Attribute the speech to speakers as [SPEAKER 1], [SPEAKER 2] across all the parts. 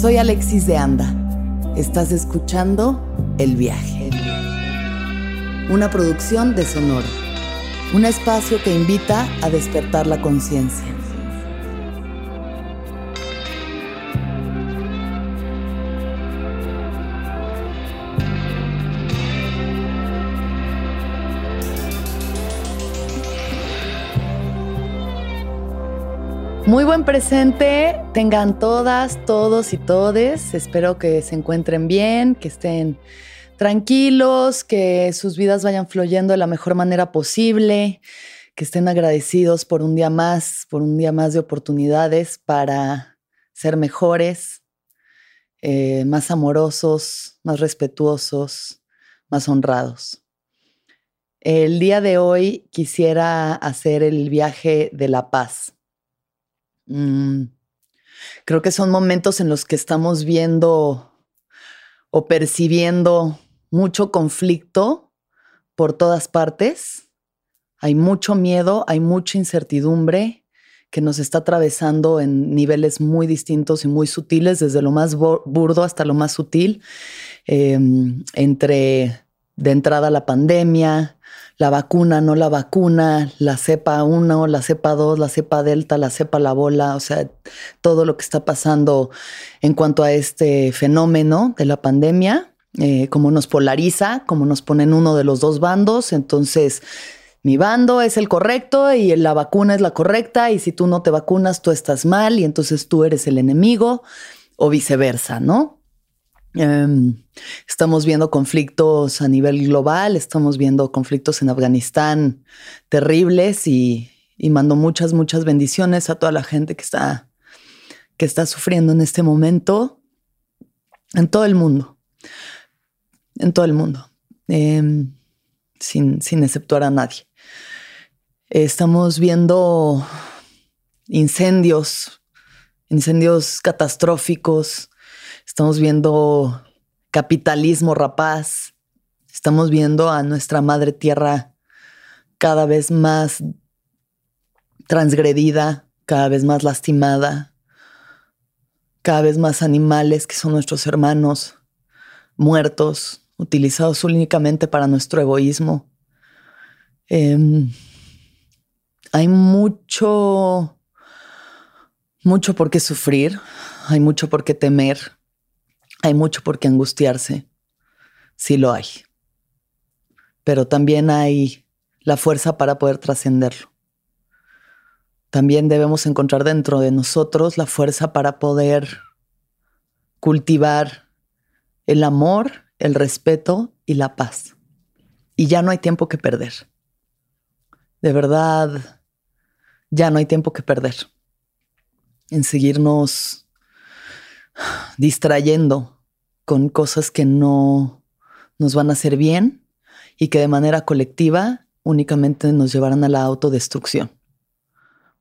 [SPEAKER 1] Soy Alexis de Anda. Estás escuchando El viaje. Una producción de Sonoro. Un espacio que invita a despertar la conciencia. Muy buen presente, tengan todas, todos y todes. Espero que se encuentren bien, que estén tranquilos, que sus vidas vayan fluyendo de la mejor manera posible, que estén agradecidos por un día más, por un día más de oportunidades para ser mejores, eh, más amorosos, más respetuosos, más honrados. El día de hoy quisiera hacer el viaje de la paz. Mm, creo que son momentos en los que estamos viendo o percibiendo mucho conflicto por todas partes. Hay mucho miedo, hay mucha incertidumbre que nos está atravesando en niveles muy distintos y muy sutiles, desde lo más burdo hasta lo más sutil, em, entre de entrada la pandemia, la vacuna, no la vacuna, la cepa 1, la cepa 2, la cepa delta, la cepa la bola, o sea, todo lo que está pasando en cuanto a este fenómeno de la pandemia, eh, cómo nos polariza, cómo nos pone en uno de los dos bandos, entonces mi bando es el correcto y la vacuna es la correcta y si tú no te vacunas tú estás mal y entonces tú eres el enemigo o viceversa, ¿no? Em, estamos viendo conflictos a nivel global, estamos viendo conflictos en Afganistán terribles y, mando muchas, muchas bendiciones a toda la gente que está, que está sufriendo en este momento en todo el mundo, en todo el mundo, em, sin, sin exceptuar a nadie. Estamos viendo incendios, incendios catastróficos, Estamos viendo capitalismo rapaz. Estamos viendo a nuestra madre tierra cada vez más transgredida, cada vez más lastimada, cada vez más animales que son nuestros hermanos muertos, utilizados únicamente para nuestro egoísmo. Em, hay mucho, mucho por qué sufrir, hay mucho por qué temer, hay mucho por qué angustiarse, sí lo hay. Pero también hay la fuerza para poder trascenderlo. También debemos encontrar dentro de nosotros la fuerza para poder cultivar el amor, el respeto y la paz. Y ya no hay tiempo que perder. De verdad, ya no hay tiempo que perder en seguirnos distrayendo con cosas que no nos van a hacer bien y que de manera colectiva únicamente nos llevarán a la autodestrucción.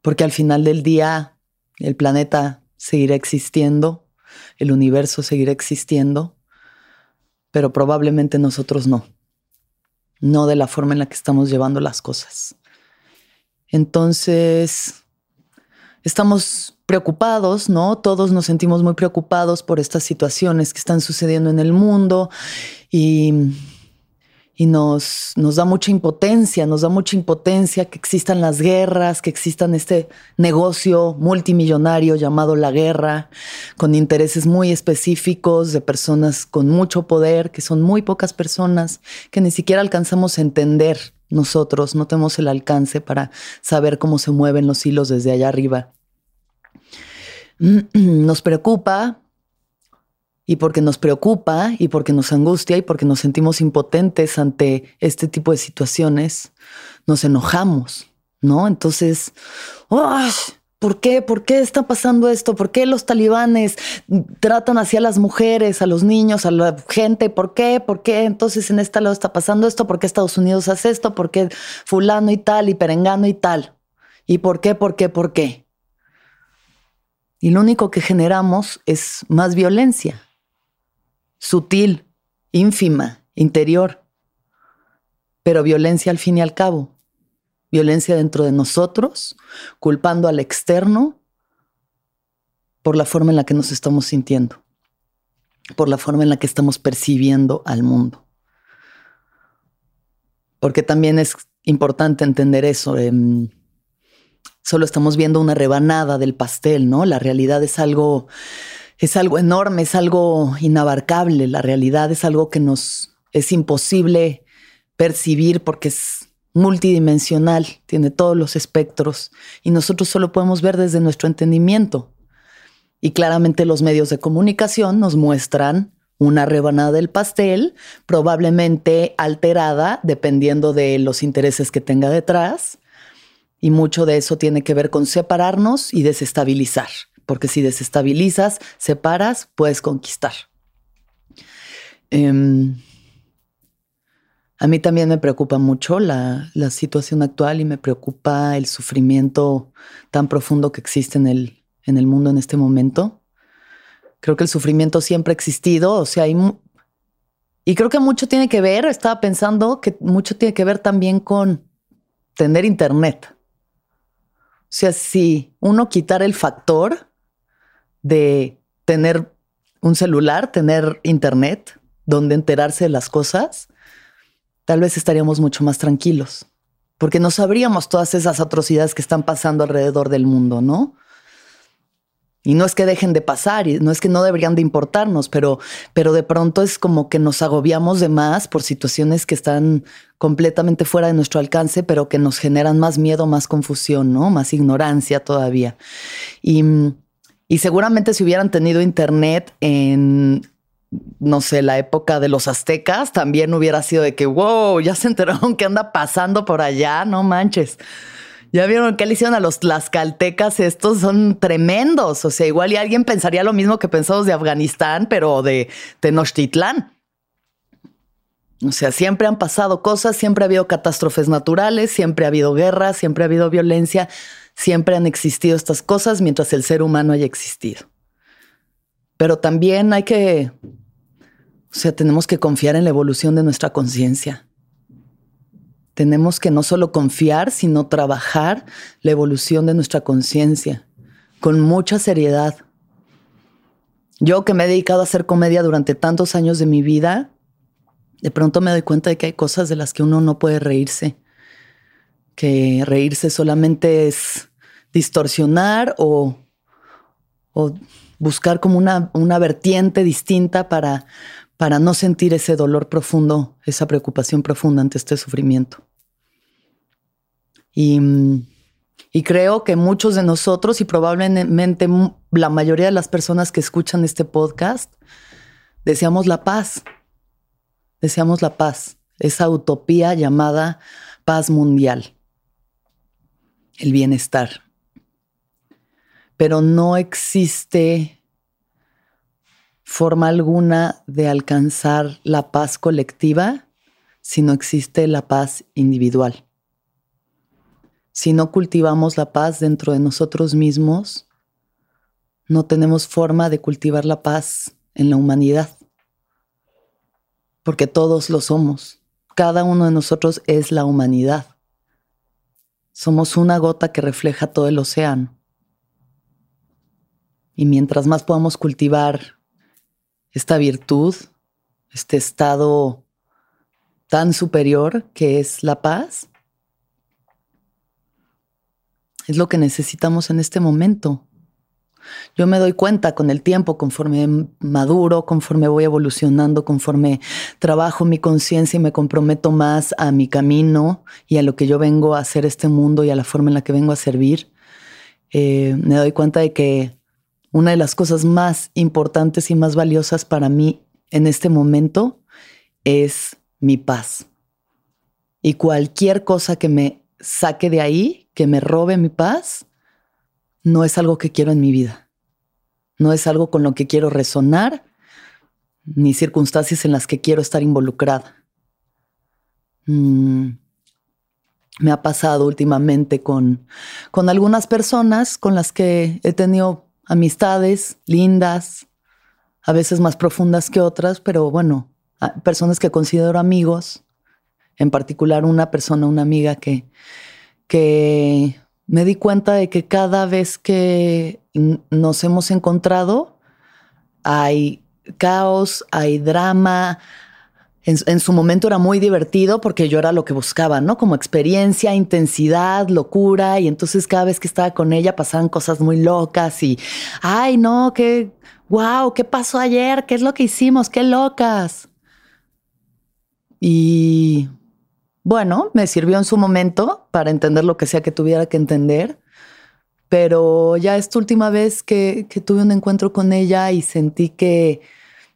[SPEAKER 1] Porque al final del día el planeta seguirá existiendo, el universo seguirá existiendo, pero probablemente nosotros no. No de la forma en la que estamos llevando las cosas. Entonces, estamos preocupados, ¿no? Todos nos sentimos muy preocupados por estas situaciones que están sucediendo en el mundo y, y nos, nos da mucha impotencia, nos da mucha impotencia que existan las guerras, que existan este negocio multimillonario llamado la guerra, con intereses muy específicos de personas con mucho poder, que son muy pocas personas, que ni siquiera alcanzamos a entender nosotros, no tenemos el alcance para saber cómo se mueven los hilos desde allá arriba. nos preocupa y porque nos preocupa y porque nos angustia y porque nos sentimos impotentes ante este tipo de situaciones, nos enojamos, ¿no? Entonces, ¿por qué? ¿Por qué está pasando esto? ¿Por qué los talibanes tratan así a las mujeres, a los niños, a la gente? ¿Por qué? ¿Por qué? Entonces en este lado está pasando esto, ¿por qué Estados Unidos hace esto? ¿Por qué fulano y tal y perengano y tal? ¿Y por qué? ¿Por qué? ¿Por qué? Y lo único que generamos es más violencia sutil, ínfima, interior, pero violencia al fin y al cabo. Violencia dentro de nosotros, culpando al externo por la forma en la que nos estamos sintiendo, por la forma en la que estamos percibiendo al mundo. Porque también es importante entender eso. Em, solo estamos viendo una rebanada del pastel, ¿no? La realidad es algo es algo enorme, es algo inabarcable. La realidad es algo que nos es imposible percibir porque es multidimensional, tiene todos los espectros y nosotros solo podemos ver desde nuestro entendimiento. Y claramente los medios de comunicación nos muestran una rebanada del pastel, probablemente alterada dependiendo de los intereses que tenga detrás. Y mucho de eso tiene que ver con separarnos y desestabilizar porque si desestabilizas, separas, puedes conquistar. Em, a mí también me preocupa mucho la, situación actual y me preocupa el sufrimiento tan profundo que existe en el, mundo en este momento. Creo que el sufrimiento siempre ha existido, o sea, hay, y creo que mucho tiene que ver, estaba pensando que mucho tiene que ver también con tener internet. O sea, si uno quitar el factor, de tener un celular, tener internet, donde enterarse de las cosas, tal vez estaríamos mucho más tranquilos, porque no sabríamos todas esas atrocidades que están pasando alrededor del mundo, ¿no? Y no es que dejen de pasar, y no es que no deberían de importarnos, pero, pero de pronto es como que nos agobiamos de más por situaciones que están completamente fuera de nuestro alcance, pero que nos generan más miedo, más confusión, ¿no? Más ignorancia todavía. Y y seguramente si hubieran tenido internet en, no sé, la época de los aztecas, también hubiera sido de que, wow, ya se enteraron qué anda pasando por allá, no manches. Ya vieron qué le hicieron a los tlaxcaltecas, estos son tremendos. O sea, igual y alguien pensaría lo mismo que pensamos de Afganistán, pero de Tenochtitlán. O sea, siempre han pasado cosas, siempre ha habido catástrofes naturales, siempre ha habido guerra, siempre ha habido violencia. Siempre han existido estas cosas mientras el ser humano haya existido. Pero también hay que, o sea, tenemos que confiar en la evolución de nuestra conciencia. Tenemos que no solo confiar, sino trabajar la evolución de nuestra conciencia con mucha seriedad. Yo que me he dedicado a hacer comedia durante tantos años de mi vida, de pronto me doy cuenta de que hay cosas de las que uno no puede reírse, que reírse solamente es distorsionar o, buscar como una, una vertiente distinta para, para no sentir ese dolor profundo, esa preocupación profunda ante este sufrimiento. Y, y, creo que muchos de nosotros y probablemente la mayoría de las personas que escuchan este podcast deseamos la paz, deseamos la paz, esa utopía llamada paz mundial, el bienestar pero no existe forma alguna de alcanzar la paz colectiva si no existe la paz individual. Si no cultivamos la paz dentro de nosotros mismos, no tenemos forma de cultivar la paz en la humanidad, porque todos lo somos. Cada uno de nosotros es la humanidad. Somos una gota que refleja todo el océano. Y mientras más podamos cultivar esta virtud, este estado tan superior que es la paz, es lo que necesitamos en este momento. Yo me doy cuenta con el tiempo, conforme maduro, conforme voy evolucionando, conforme trabajo mi conciencia y me comprometo más a mi camino y a lo que yo vengo a hacer este mundo y a la forma en la que vengo a servir, eh, me doy cuenta de que una de las cosas más importantes y más valiosas para mí en este momento es mi paz. Y cualquier cosa que me saque de ahí, que me robe mi paz, no es algo que quiero en mi vida. No es algo con lo que quiero resonar, ni circunstancias en las que quiero estar involucrada. Mm, me ha pasado últimamente con, con algunas personas con las que he tenido amistades lindas, a veces más profundas que otras, pero bueno, personas que considero amigos, en particular una persona, una amiga que, que me di cuenta de que cada vez que nos hemos encontrado hay caos, hay drama, en, su momento era muy divertido porque yo era lo que buscaba, ¿no? Como experiencia, intensidad, locura. Y entonces cada vez que estaba con ella pasaban cosas muy locas y, ay, no, qué, wow, ¿qué pasó ayer? ¿Qué es lo que hicimos? ¡Qué locas! Y bueno, me sirvió en su momento para entender lo que sea que tuviera que entender. Pero ya esta última vez que tuve un encuentro con ella y sentí que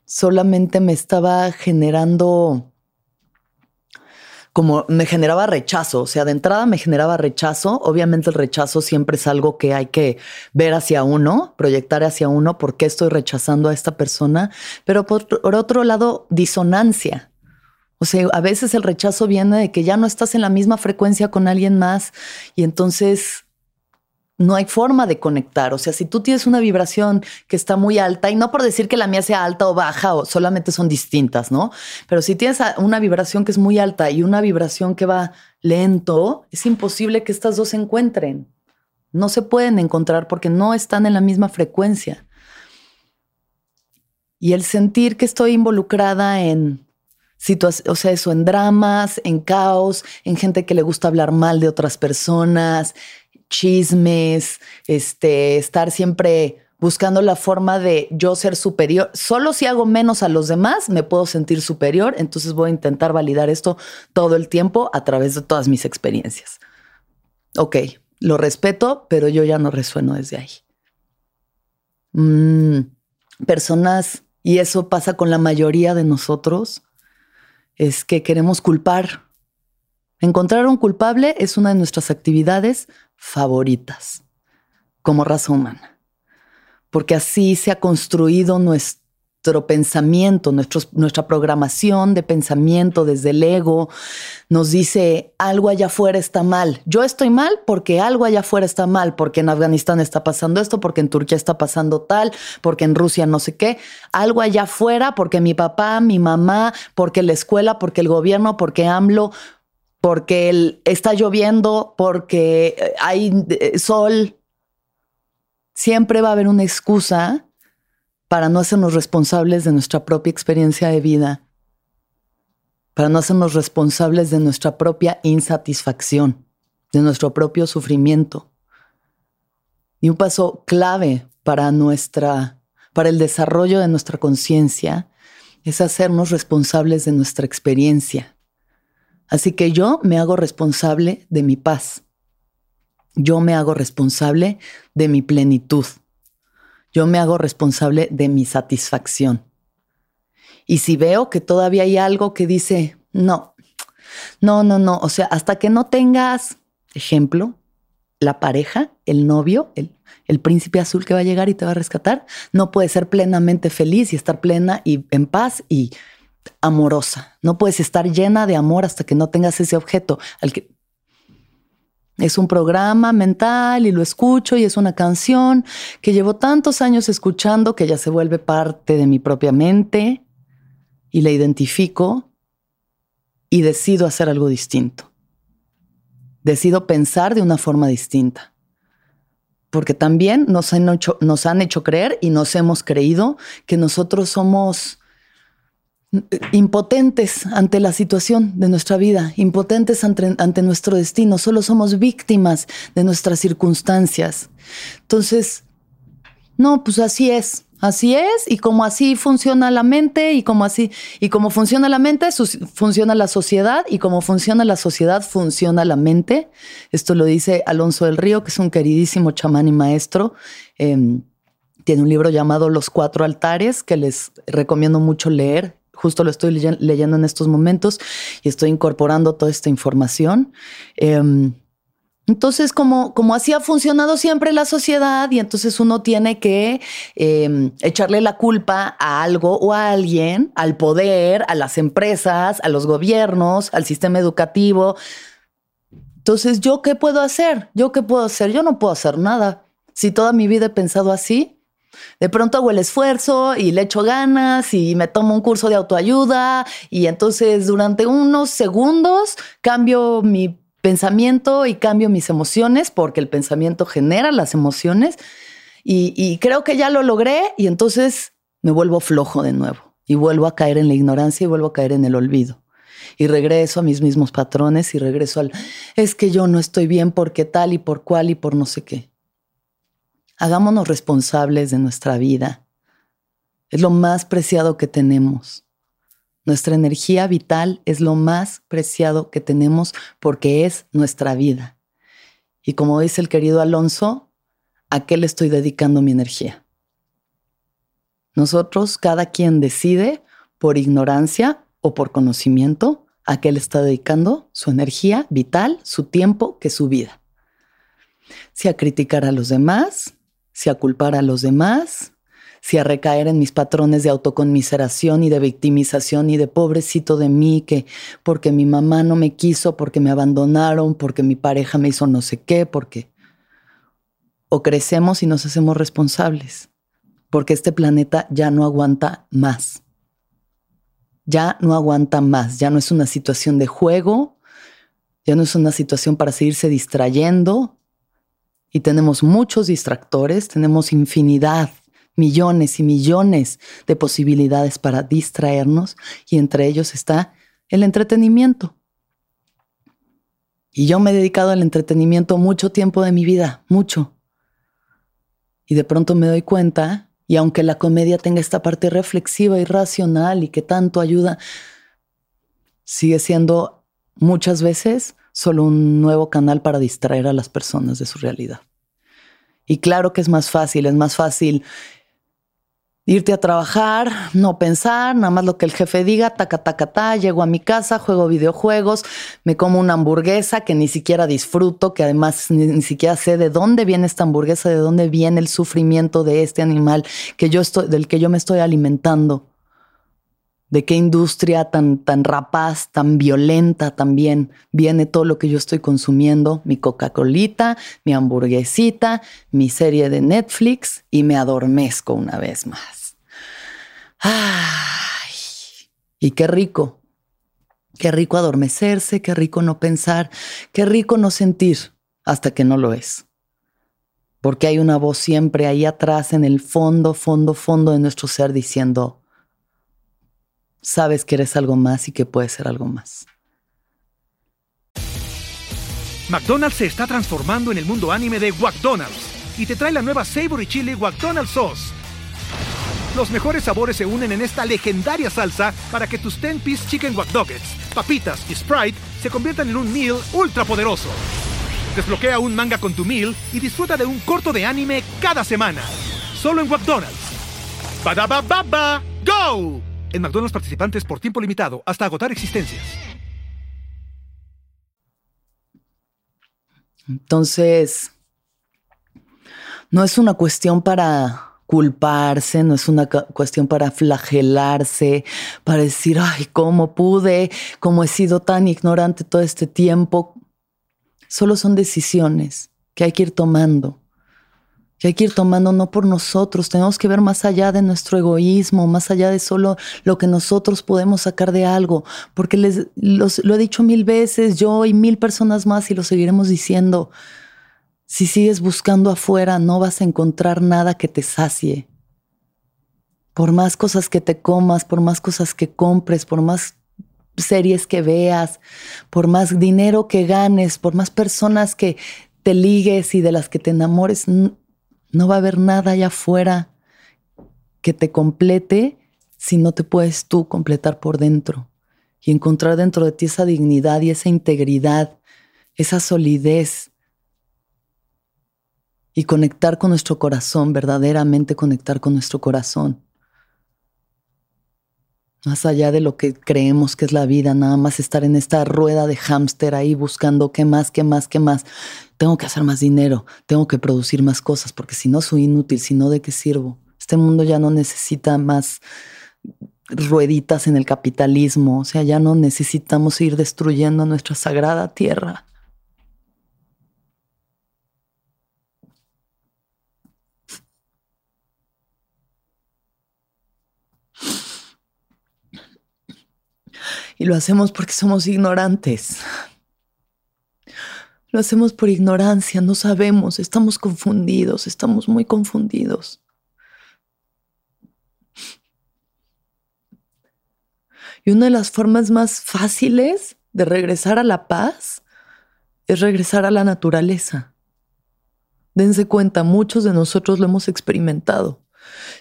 [SPEAKER 1] solamente me estaba generando como me generaba rechazo, o sea, de entrada me generaba rechazo. Obviamente el rechazo siempre es algo que hay que ver hacia uno, proyectar hacia uno, por qué estoy rechazando a esta persona, pero por, por, otro lado, disonancia. O sea, a veces el rechazo viene de que ya no estás en la misma frecuencia con alguien más y entonces no hay forma de conectar. O sea, si tú tienes una vibración que está muy alta, y no por decir que la mía sea alta o baja, o solamente son distintas, ¿no? Pero si tienes una vibración que es muy alta y una vibración que va lento, es imposible que estas dos se encuentren. No se pueden encontrar porque no están en la misma frecuencia. Y el sentir que estoy involucrada en situaciones, o sea, eso, en dramas, en caos, en gente que le gusta hablar mal de otras personas, chismes, este, estar siempre buscando la forma de yo ser superior. Solo si hago menos a los demás me puedo sentir superior, entonces voy a intentar validar esto todo el tiempo a través de todas mis experiencias. Ok, lo respeto, pero yo ya no resueno desde ahí. Mm, personas, y eso pasa con la mayoría de nosotros, es que queremos culpar. Encontrar un culpable es una de nuestras actividades favoritas como raza humana, porque así se ha construido nuestro pensamiento, nuestra programación de pensamiento desde el ego nos dice algo allá afuera está mal. Yo estoy mal porque algo allá afuera está mal, porque en Afganistán está pasando esto, porque en Turquía está pasando tal, porque en Rusia no sé qué. Algo allá afuera porque mi papá, mi mamá, porque la escuela, porque el gobierno, porque AMLO, porque está lloviendo, porque eh, hay eh, sol. Siempre va a haber una excusa para no hacernos responsables de nuestra propia experiencia de vida, para no hacernos responsables de nuestra propia insatisfacción, de nuestro propio sufrimiento. Y un paso clave para nuestra para el desarrollo de nuestra conciencia es hacernos responsables de nuestra experiencia Así que yo me hago responsable de mi paz. Yo me hago responsable de mi plenitud. Yo me hago responsable de mi satisfacción. Y si veo que todavía hay algo que dice, no, no, no, no, o sea, hasta que no tengas, ejemplo, la pareja, el novio, el, el príncipe azul que va a llegar y te va a rescatar, no puedes ser plenamente feliz y estar plena y en paz y amorosa. No puedes estar llena de amor hasta que no tengas ese objeto al que es un programa mental y lo escucho y es una canción que llevo tantos años escuchando que ya se vuelve parte de mi propia mente y la identifico y decido hacer algo distinto. Decido pensar de una forma distinta. Porque también nos han hecho, nos han hecho creer y nos hemos creído que nosotros somos impotentes ante la situación de nuestra vida, impotentes ante, nuestro destino, solo somos víctimas de nuestras circunstancias. Entonces, no, pues así es, así es, y como así funciona la mente, y como así, y como funciona la mente, funciona la sociedad, y como funciona la sociedad, funciona la mente. Esto lo dice Alonso del Río, que es un queridísimo chamán y maestro. Em, Tiene un libro llamado Los Cuatro Altares que les recomiendo mucho leer. Justo lo estoy leyendo en estos momentos y estoy incorporando toda esta información. Em, entonces, como, como así ha funcionado siempre la sociedad, y entonces uno tiene que em, echarle la culpa a algo o a alguien, al poder, a las empresas, a los gobiernos, al sistema educativo. Entonces, ¿yo qué puedo hacer? ¿Yo qué puedo hacer? Yo no puedo hacer nada. Si toda mi vida he pensado así, de pronto hago el esfuerzo y le echo ganas y me tomo un curso de autoayuda y entonces durante unos segundos cambio mi pensamiento y cambio mis emociones porque el pensamiento genera las emociones y, creo que ya lo logré y entonces me vuelvo flojo de nuevo y vuelvo a caer en la ignorancia y vuelvo a caer en el olvido. Y regreso a mis mismos patrones y regreso al, es que yo no estoy bien porque tal y por cual y por no sé qué. Hagámonos responsables de nuestra vida. Es lo más preciado que tenemos. Nuestra energía vital es lo más preciado que tenemos porque es nuestra vida. Y como dice el querido Alonso, ¿a qué le estoy dedicando mi energía? Nosotros, cada quien decide por ignorancia o por conocimiento a qué le está dedicando su energía vital, su tiempo, que su vida. Si a criticar a los demás, si a culpar a los demás, si a recaer en mis patrones de autoconmiseración y de victimización y de pobrecito de mí, que porque mi mamá no me quiso, porque me abandonaron, porque mi pareja me hizo no sé qué, porque... O crecemos y nos hacemos responsables, porque este planeta ya no aguanta más. Ya no aguanta más, ya no es una situación de juego, ya no es una situación para seguirse distrayendo, y tenemos muchos distractores, tenemos infinidad millones y millones de posibilidades para distraernos y entre ellos está el entretenimiento. Y yo me he dedicado al entretenimiento mucho tiempo de mi vida, mucho. Y de pronto me doy cuenta, y aunque la comedia tenga esta parte reflexiva y racional y que tanto ayuda, sigue siendo muchas veces solo un nuevo canal para distraer a las personas de su realidad. Y claro que es más fácil, es más fácil irte a trabajar, no pensar, nada más lo que el jefe diga, taca, taca, ta, llego a mi casa, juego videojuegos, me como una hamburguesa que ni siquiera disfruto, que además ni, siquiera sé de dónde viene esta hamburguesa, de dónde viene el sufrimiento de este animal que yo estoy, del que yo me estoy alimentando de qué industria tan, tan rapaz, tan violenta también viene todo lo que yo estoy consumiendo, mi Coca-Colita, mi hamburguesita, mi serie de Netflix y me adormezco una vez más. Ay, y qué rico, qué rico adormecerse, qué rico no pensar, qué rico no sentir hasta que no lo es. Porque hay una voz siempre ahí atrás en el fondo, fondo, fondo de nuestro ser diciendo, sabes que eres algo más y que puedes ser algo más.
[SPEAKER 2] McDonald's se está transformando en el mundo anime de McDonald's y te trae la nueva Savory Chili McDonald's Sauce. Los mejores sabores se unen en esta legendaria salsa para que tus 10-piece chicken wack papitas y Sprite se conviertan en un meal ultra poderoso. Desbloquea un manga con tu meal y disfruta de un corto de anime cada semana. Solo en McDonald's. baba ¡Go! En McDonald's participantes por tiempo limitado hasta agotar existencias.
[SPEAKER 1] Entonces, no es una cuestión para culparse, no es una cuestión para flagelarse, para decir, ay, ¿cómo pude? ¿Cómo he sido tan ignorante todo este tiempo? Solo son decisiones que hay que ir tomando que hay que ir tomando no por nosotros, tenemos que ver más allá de nuestro egoísmo, más allá de solo lo que nosotros podemos sacar de algo, porque les lo he dicho mil veces, yo y mil personas más y lo seguiremos diciendo. Si sigues buscando afuera, no vas a encontrar nada que te sacie. Por más cosas que te comas, por más cosas que compres, por más series que veas, por más dinero que ganes, por más personas que te ligues y de las que te enamores, no va a haber nada allá afuera que te complete si no te puedes tú completar por dentro y encontrar dentro de ti esa dignidad y esa integridad, esa solidez, y conectar con nuestro corazón, verdaderamente conectar con nuestro corazón. Más allá de lo que creemos que es la vida, nada más estar en esta rueda de hámster ahí buscando qué más, qué más, qué más. Tengo que hacer más dinero, tengo que producir más cosas, porque si no soy inútil, si no, ¿de qué sirvo? Este mundo ya no necesita más rueditas en el capitalismo, o sea, ya no necesitamos ir destruyendo nuestra sagrada tierra. Y lo hacemos porque somos ignorantes. Lo hacemos por ignorancia, no sabemos, estamos confundidos, estamos muy confundidos. Y una de las formas más fáciles de regresar a la paz es regresar a la naturaleza. Dense cuenta, muchos de nosotros lo hemos experimentado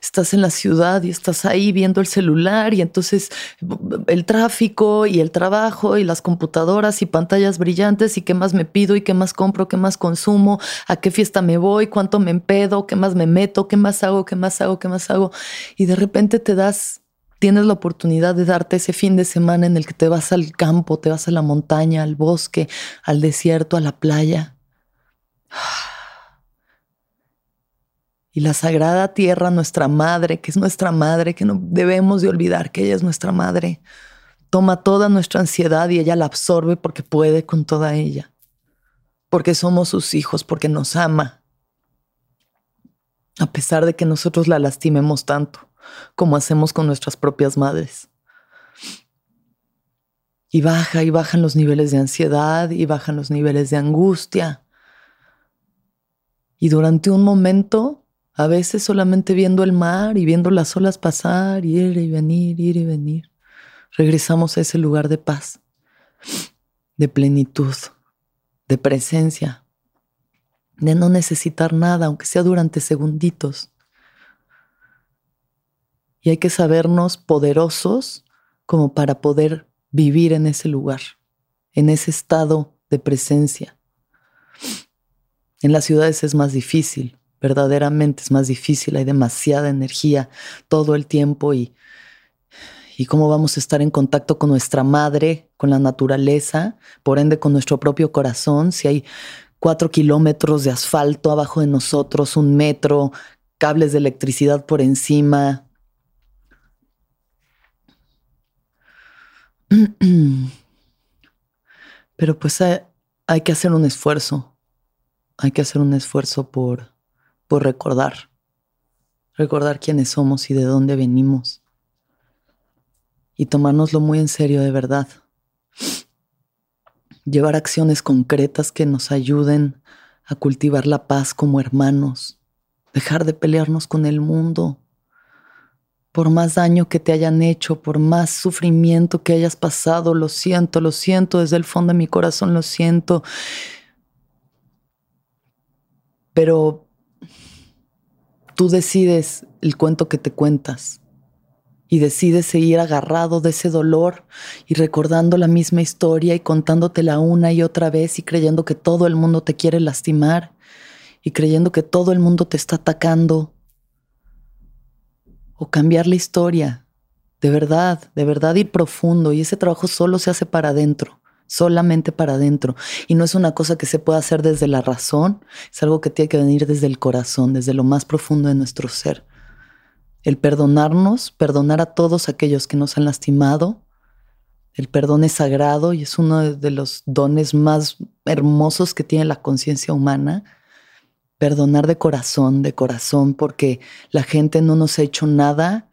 [SPEAKER 1] estás en la ciudad y estás ahí viendo el celular y entonces el tráfico y el trabajo y las computadoras y pantallas brillantes y qué más me pido y qué más compro, qué más consumo, a qué fiesta me voy, cuánto me empedo, qué más me meto, qué más hago, qué más hago, qué más hago. Y de repente te das, tienes la oportunidad de darte ese fin de semana en el que te vas al campo, te vas a la montaña, al bosque, al desierto, a la playa y la sagrada tierra, nuestra madre, que es nuestra madre, que no debemos de olvidar que ella es nuestra madre, toma toda nuestra ansiedad y ella la absorbe porque puede con toda ella, porque somos sus hijos, porque nos ama, a pesar de que nosotros la lastimemos tanto como hacemos con nuestras propias madres. Y baja y bajan los niveles de ansiedad y bajan los niveles de angustia. Y durante un momento a veces solamente viendo el mar y viendo las olas pasar, ir y venir, ir y venir. Regresamos a ese lugar de paz, de plenitud, de presencia, de no necesitar nada, aunque sea durante segunditos. Y hay que sabernos poderosos como para poder vivir en ese lugar, en ese estado de presencia. En las ciudades es más difícil, verdaderamente es más difícil, hay demasiada energía todo el tiempo y, y cómo vamos a estar en contacto con nuestra madre, con la naturaleza, por ende con nuestro propio corazón, si hay cuatro kilómetros de asfalto abajo de nosotros, un metro, cables de electricidad por encima. Pero pues hay que hacer un esfuerzo, hay que hacer un esfuerzo por recordar, recordar quiénes somos y de dónde venimos. Y tomárnoslo muy en serio de verdad. Llevar acciones concretas que nos ayuden a cultivar la paz como hermanos. Dejar de pelearnos con el mundo. Por más daño que te hayan hecho, por más sufrimiento que hayas pasado, lo siento, lo siento, desde el fondo de mi corazón lo siento. Pero tú decides el cuento que te cuentas y decides seguir agarrado de ese dolor y recordando la misma historia y contándotela una y otra vez y creyendo que todo el mundo te quiere lastimar y creyendo que todo el mundo te está atacando. O cambiar la historia, de verdad, de verdad ir profundo y ese trabajo solo se hace para adentro solamente para adentro. Y no es una cosa que se pueda hacer desde la razón, es algo que tiene que venir desde el corazón, desde lo más profundo de nuestro ser. El perdonarnos, perdonar a todos aquellos que nos han lastimado. El perdón es sagrado y es uno de los dones más hermosos que tiene la conciencia humana. Perdonar de corazón, de corazón, porque la gente no nos ha hecho nada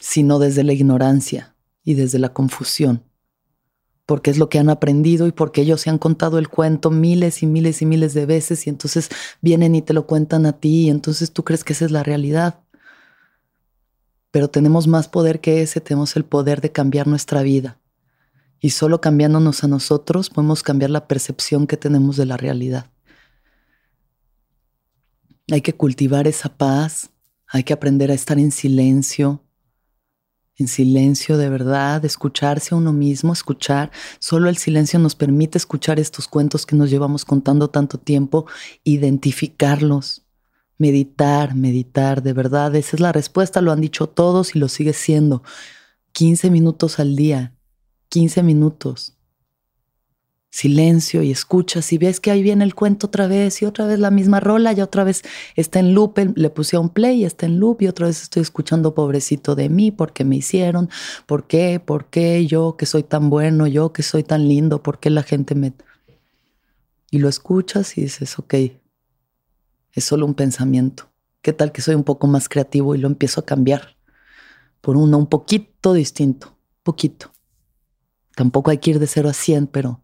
[SPEAKER 1] sino desde la ignorancia y desde la confusión porque es lo que han aprendido y porque ellos se han contado el cuento miles y miles y miles de veces y entonces vienen y te lo cuentan a ti y entonces tú crees que esa es la realidad. Pero tenemos más poder que ese, tenemos el poder de cambiar nuestra vida. Y solo cambiándonos a nosotros podemos cambiar la percepción que tenemos de la realidad. Hay que cultivar esa paz, hay que aprender a estar en silencio, en silencio de verdad, escucharse a uno mismo, escuchar. Solo el silencio nos permite escuchar estos cuentos que nos llevamos contando tanto tiempo, identificarlos, meditar, meditar, de verdad. Esa es la respuesta, lo han dicho todos y lo sigue siendo. 15 minutos al día, 15 minutos silencio y escuchas y ves que ahí viene el cuento otra vez y otra vez la misma rola y otra vez está en loop, le puse a un play y está en loop y otra vez estoy escuchando pobrecito de mí porque me hicieron, por qué, por qué yo que soy tan bueno, yo que soy tan lindo, por qué la gente me... Y lo escuchas y dices, ok, es solo un pensamiento. ¿Qué tal que soy un poco más creativo y lo empiezo a cambiar por uno un poquito distinto, poquito? Tampoco hay que ir de cero a cien, pero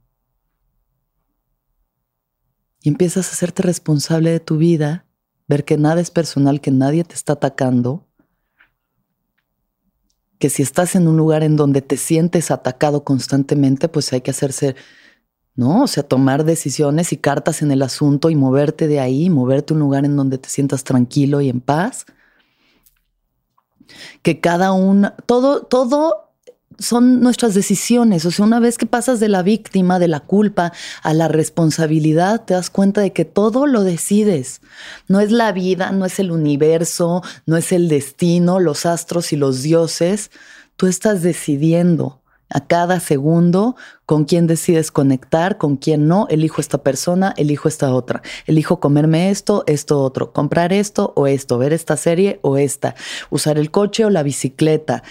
[SPEAKER 1] y empiezas a hacerte responsable de tu vida, ver que nada es personal, que nadie te está atacando, que si estás en un lugar en donde te sientes atacado constantemente, pues hay que hacerse, ¿no? O sea, tomar decisiones y cartas en el asunto y moverte de ahí, moverte a un lugar en donde te sientas tranquilo y en paz. Que cada uno, todo, todo son nuestras decisiones. O sea, una vez que pasas de la víctima, de la culpa, a la responsabilidad, te das cuenta de que todo lo decides. No es la vida, no es el universo, no es el destino, los astros y los dioses. Tú estás decidiendo a cada segundo con quién decides conectar, con quién no. Elijo esta persona, elijo esta otra. Elijo comerme esto, esto otro. Comprar esto o esto. Ver esta serie o esta. Usar el coche o la bicicleta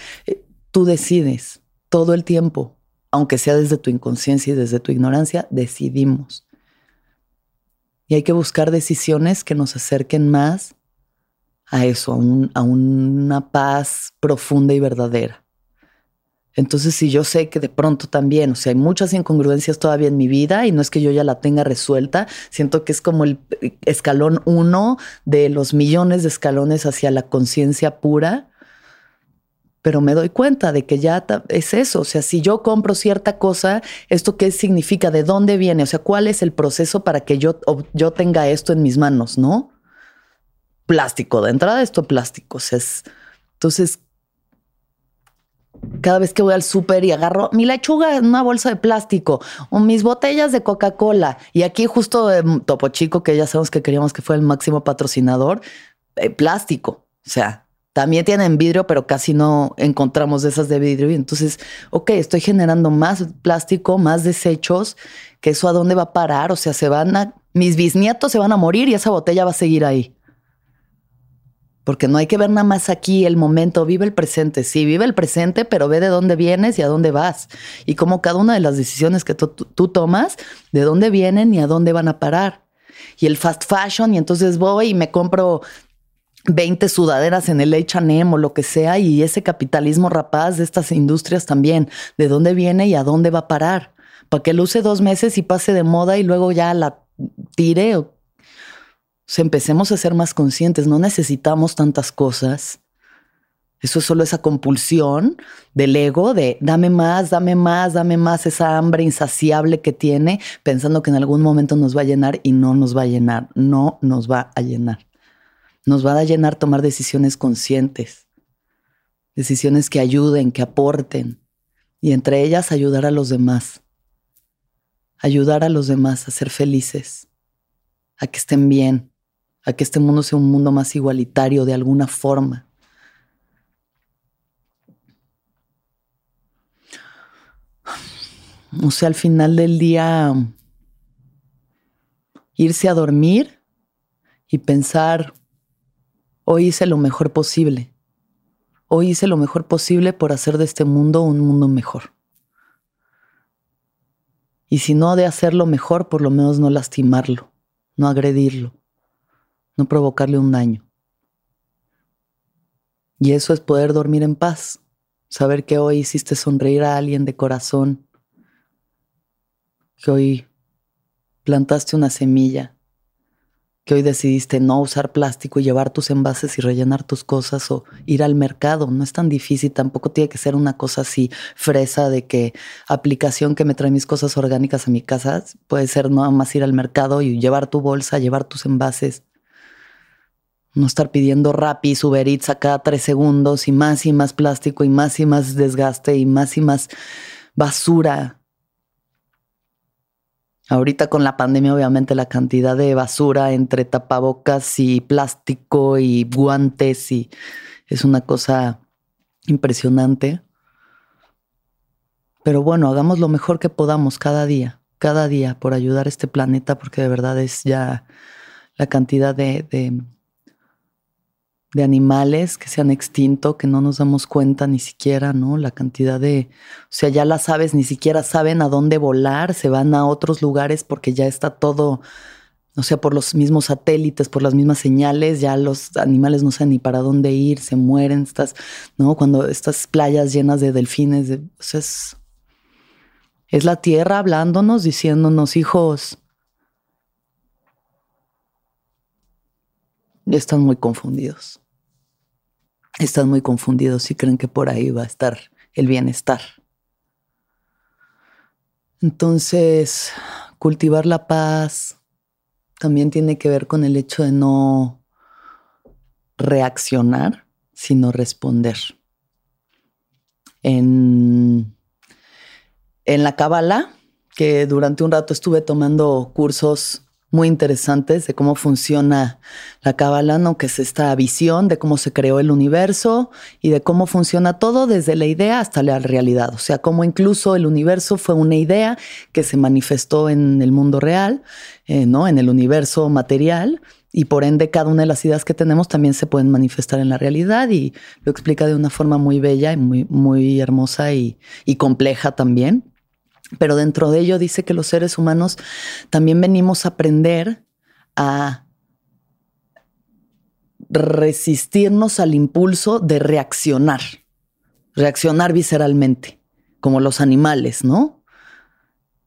[SPEAKER 1] Tú decides todo el tiempo, aunque sea desde tu inconsciencia y desde tu ignorancia, decidimos. Y hay que buscar decisiones que nos acerquen más a eso, a, una paz profunda y verdadera. Entonces, si yo sé que de pronto también, o sea, hay muchas incongruencias todavía en mi vida y no es que yo ya la tenga resuelta, siento que es como el escalón uno de los millones de escalones hacia la conciencia pura pero me doy cuenta de que ya es eso. O sea, si yo compro cierta cosa, ¿esto qué significa? ¿De dónde viene? O sea, ¿cuál es el proceso para que yo, yo tenga esto en mis manos? ¿No? Plástico, de entrada esto plástico. O sea, es, entonces, cada vez que voy al súper y agarro mi lechuga en una bolsa de plástico o mis botellas de Coca-Cola. Y aquí justo Topo Chico, que ya sabemos que queríamos que fue el máximo patrocinador, eh, plástico. O sea, también tienen vidrio, pero casi no encontramos esas de vidrio. Y entonces, ok, estoy generando más plástico, más desechos, que eso a dónde va a parar. O sea, se van a, mis bisnietos se van a morir y esa botella va a seguir ahí. Porque no hay que ver nada más aquí el momento, vive el presente. Sí, vive el presente, pero ve de dónde vienes y a dónde vas. Y como cada una de las decisiones que tú tomas, de dónde vienen y a dónde van a parar y el fast fashion y entonces voy y me compro 20 sudaderas en el H&M o lo que sea y ese capitalismo rapaz de estas industrias también, de dónde viene y a dónde va a parar, para que lo use dos meses y pase de moda y luego ya la tire. O, empecemos a ser más conscientes, no necesitamos tantas cosas. Eso es solo esa compulsión del ego de dame más, dame más, dame más, esa hambre insaciable que tiene, pensando que en algún momento nos va a llenar y no nos va a llenar, no nos va a llenar nos va a llenar tomar decisiones conscientes, decisiones que ayuden, que aporten, y entre ellas ayudar a los demás, ayudar a los demás a ser felices, a que estén bien, a que este mundo sea un mundo más igualitario de alguna forma. O sea, al final del día, irse a dormir y pensar Hoy hice lo mejor posible. Hoy hice lo mejor posible por hacer de este mundo un mundo mejor. Y si no de hacerlo mejor, por lo menos no lastimarlo, no agredirlo, no provocarle un daño. Y eso es poder dormir en paz, saber que hoy hiciste sonreír a alguien de corazón, que hoy plantaste una semilla que hoy decidiste no usar plástico y llevar tus envases y rellenar tus cosas o ir al mercado. No es tan difícil, tampoco tiene que ser una cosa así fresa de que aplicación que me trae mis cosas orgánicas a mi casa. Puede ser nada más ir al mercado y llevar tu bolsa, llevar tus envases. No estar pidiendo Rappi, Uber Eats a cada tres segundos y más y más plástico y más y más desgaste y más y más basura. Ahorita con la pandemia, obviamente, la cantidad de basura entre tapabocas y plástico y guantes y es una cosa impresionante. Pero bueno, hagamos lo mejor que podamos cada día, cada día por ayudar a este planeta, porque de verdad es ya la cantidad de, de, animales que se han extinto, que no nos damos cuenta ni siquiera, ¿no? La cantidad de, o sea, ya las aves ni siquiera saben a dónde volar, se van a otros lugares porque ya está todo, o sea, por los mismos satélites, por las mismas señales, ya los animales no saben ni para dónde ir, se mueren, estas, ¿no? Cuando estas playas llenas de delfines, o sea, es, es la tierra hablándonos, diciéndonos, hijos, están muy confundidos. Están muy confundidos y creen que por ahí va a estar el bienestar. Entonces, cultivar la paz también tiene que ver con el hecho de no reaccionar, sino responder. En, en la Kabbalah, que durante un rato estuve tomando cursos muy interesantes de cómo funciona la Kabbalah, ¿no? que es esta visión de cómo se creó el universo y de cómo funciona todo desde la idea hasta la realidad. O sea, cómo incluso el universo fue una idea que se manifestó en el mundo real, eh, ¿no? en el universo material. Y por ende, cada una de las ideas que tenemos también se pueden manifestar en la realidad y lo explica de una forma muy bella y muy, muy hermosa y, y compleja también. Pero dentro de ello dice que los seres humanos también venimos a aprender a resistirnos al impulso de reaccionar, reaccionar visceralmente, como los animales, ¿no?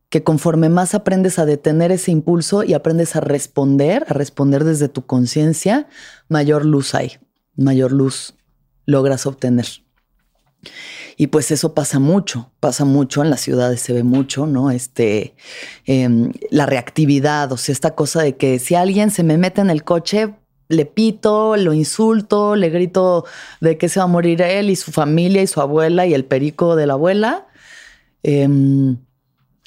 [SPEAKER 1] Que conforme más aprendes a detener ese impulso y aprendes a responder, a responder desde tu conciencia, mayor luz hay, mayor luz logras obtener. Y pues eso pasa mucho, pasa mucho en las ciudades, se ve mucho, ¿no? Este, em, la reactividad, o sea, esta cosa de que si alguien se me mete en el coche, le pito, lo insulto, le grito de que se va a morir él y su familia y su abuela y el perico de la abuela. Em,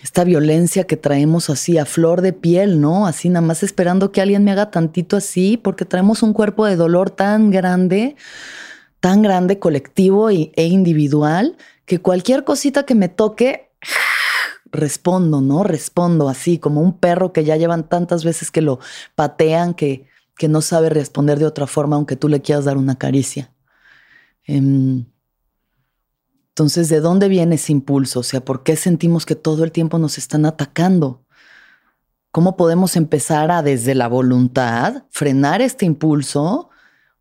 [SPEAKER 1] esta violencia que traemos así a flor de piel, ¿no? Así nada más esperando que alguien me haga tantito así, porque traemos un cuerpo de dolor tan grande tan grande, colectivo e individual, que cualquier cosita que me toque, respondo, ¿no? Respondo así, como un perro que ya llevan tantas veces que lo patean, que, que no sabe responder de otra forma, aunque tú le quieras dar una caricia. Em, entonces, ¿de dónde viene ese impulso? O sea, ¿por qué sentimos que todo el tiempo nos están atacando? ¿Cómo podemos empezar a, desde la voluntad, frenar este impulso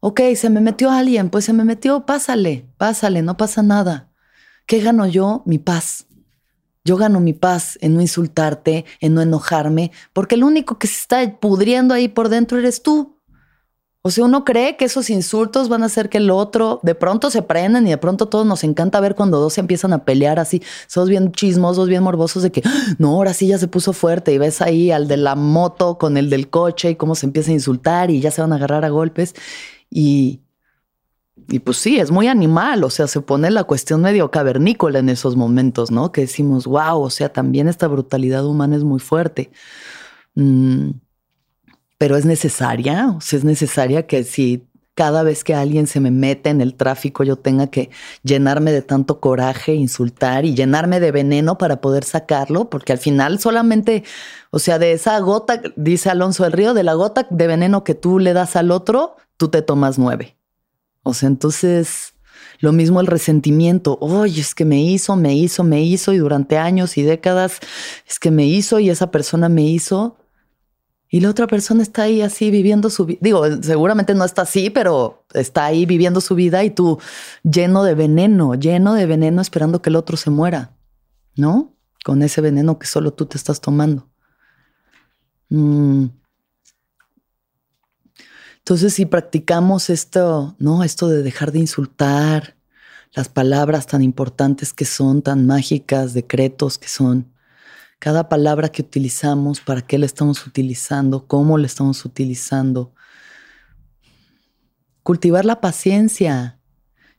[SPEAKER 1] Ok, se me metió alguien, pues se me metió, pásale, pásale, no pasa nada. ¿Qué gano yo? Mi paz. Yo gano mi paz en no insultarte, en no enojarme, porque el único que se está pudriendo ahí por dentro eres tú. O sea, uno cree que esos insultos van a hacer que el otro de pronto se prenden y de pronto todos nos encanta ver cuando dos se empiezan a pelear así. Somos bien chismosos, bien morbosos de que ah, no, ahora sí ya se puso fuerte y ves ahí al de la moto con el del coche y cómo se empieza a insultar y ya se van a agarrar a golpes. Y, y pues sí, es muy animal, o sea, se pone la cuestión medio cavernícola en esos momentos, ¿no? Que decimos, wow, o sea, también esta brutalidad humana es muy fuerte. Mm, pero es necesaria, o sea, es necesaria que si cada vez que alguien se me mete en el tráfico yo tenga que llenarme de tanto coraje, insultar y llenarme de veneno para poder sacarlo, porque al final solamente, o sea, de esa gota, dice Alonso del Río, de la gota de veneno que tú le das al otro, tú te tomas nueve. O sea, entonces lo mismo el resentimiento. Oye, es que me hizo, me hizo, me hizo y durante años y décadas es que me hizo y esa persona me hizo. Y la otra persona está ahí así viviendo su vida. Digo, seguramente no está así, pero está ahí viviendo su vida y tú lleno de veneno, lleno de veneno esperando que el otro se muera, ¿no? Con ese veneno que solo tú te estás tomando. Mm. Entonces, si practicamos esto, ¿no? Esto de dejar de insultar, las palabras tan importantes que son, tan mágicas, decretos que son, cada palabra que utilizamos, para qué la estamos utilizando, cómo la estamos utilizando. cultivar la paciencia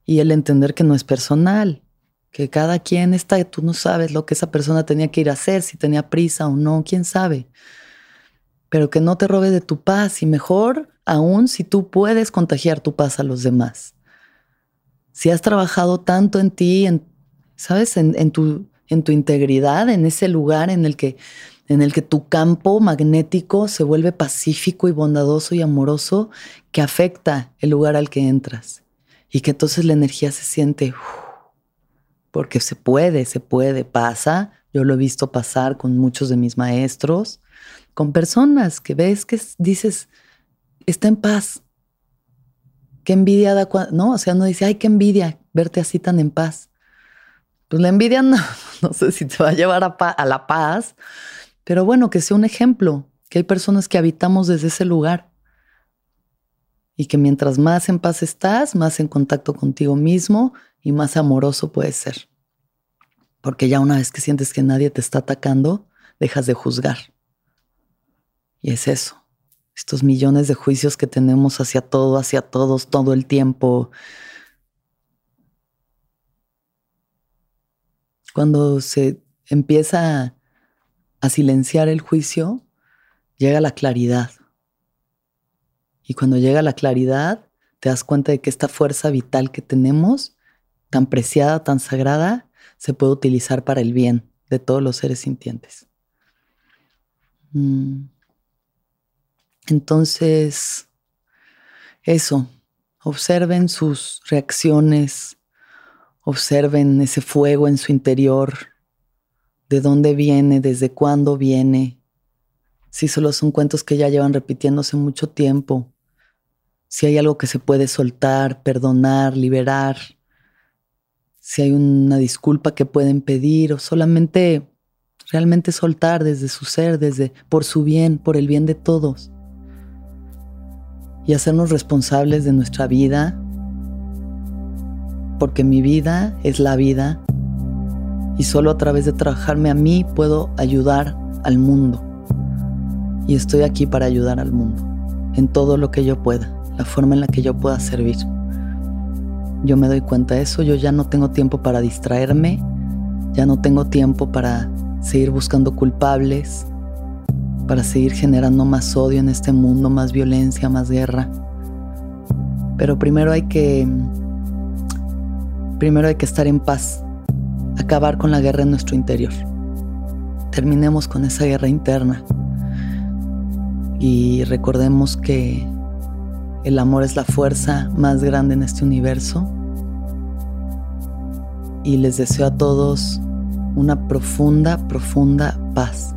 [SPEAKER 1] y el entender que no es personal, que cada quien está, tú no sabes lo que esa persona tenía que ir a hacer, si tenía prisa o no, quién sabe. Pero que no te robe de tu paz y mejor aún si tú puedes contagiar tu paz a los demás. Si has trabajado tanto en ti, en, ¿sabes? En, tu, en tu integridad, en ese lugar en el que en el que tu campo magnético se vuelve pacífico y bondadoso y amoroso que afecta el lugar al que entras y que entonces la energía se siente porque se puede, se puede, pasa. Yo lo he visto pasar con muchos de mis maestros, con personas que ves que dices, está en paz. Qué envidiada, no, o sea, no dice, ay, qué envidia verte así tan en paz. Pues la envidia no, no sé si te va a llevar a, a la paz, pero bueno, que sea un ejemplo, que hay personas que habitamos desde ese lugar y que mientras más en paz estás, más en contacto contigo mismo y más amoroso puedes ser. Porque ya una vez que sientes que nadie te está atacando, dejas de juzgar. Y es eso, estos millones de juicios que tenemos hacia todo, hacia todos, todo el tiempo. Cuando se empieza a silenciar el juicio, llega la claridad. Y cuando llega la claridad, te das cuenta de que esta fuerza vital que tenemos, tan preciada, tan sagrada, se puede utilizar para el bien de todos los seres sintientes. Mm. Entonces, eso, observen sus reacciones, observen ese fuego en su interior, de dónde viene, desde cuándo viene, si solo son cuentos que ya llevan repitiéndose mucho tiempo, si hay algo que se puede soltar, perdonar, liberar, si hay una disculpa que pueden pedir o solamente realmente soltar desde su ser, desde por su bien, por el bien de todos y hacernos responsables de nuestra vida, porque mi vida es la vida y solo a través de trabajarme a mí puedo ayudar al mundo. Y estoy aquí para ayudar al mundo, en todo lo que yo pueda, la forma en la que yo pueda servir. Yo me doy cuenta de eso, yo ya no tengo tiempo para distraerme, ya no tengo tiempo para seguir buscando culpables, para seguir generando más odio en este mundo, más violencia, más guerra. Pero primero hay que primero hay que estar en paz acabar con la guerra en nuestro interior. Terminemos con esa guerra interna y recordemos que el amor es la fuerza más grande en este universo. Y les deseo a todos una profunda, profunda paz.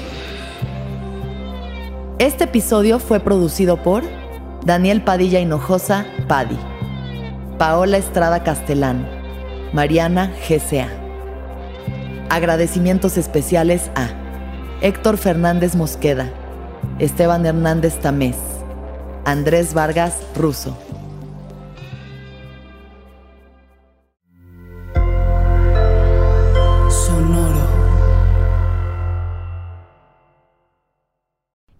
[SPEAKER 1] Este episodio fue producido por Daniel Padilla Hinojosa, Padi, Paola Estrada Castelán, Mariana GCA. Agradecimientos especiales a Héctor Fernández Mosqueda, Esteban Hernández Tamés, Andrés Vargas Russo.